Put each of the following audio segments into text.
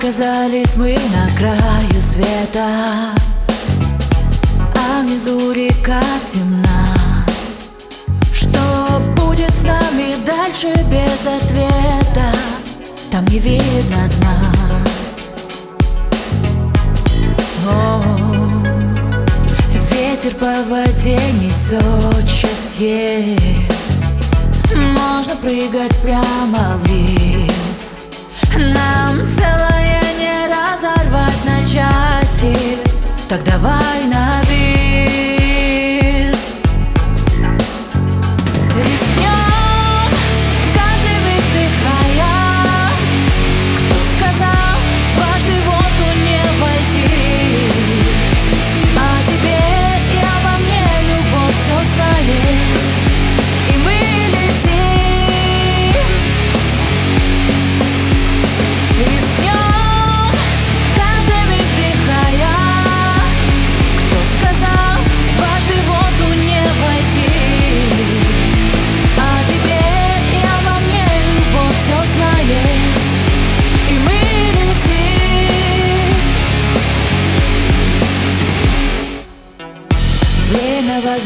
Оказались мы на краю света. А внизу река темна. Что будет с нами дальше без ответа? Там не видно дна. О, Ветер по воде несет счастье. Можно прыгать прямо вниз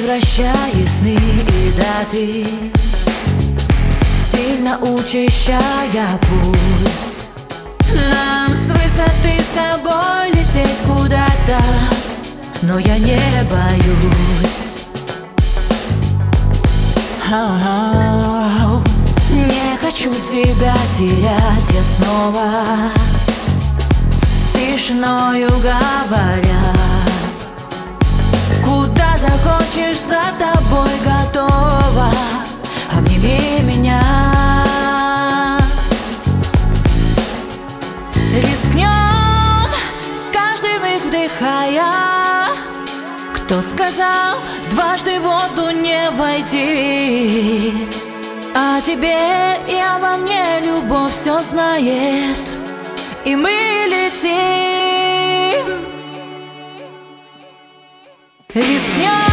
Время возвращает сны и даты Сильно учащая пульс Нам с высоты с тобой лететь куда-то Но я не боюсь. Не хочу тебя терять я снова С тишиною говоря захочешь, за тобой готова Обними меня. Рискнем, каждый миг вдыхая Кто сказал, дважды в воду не войти А тебе я во мне любовь все знает И мы летим. Рискнем,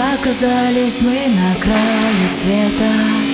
Оказались мы на краю света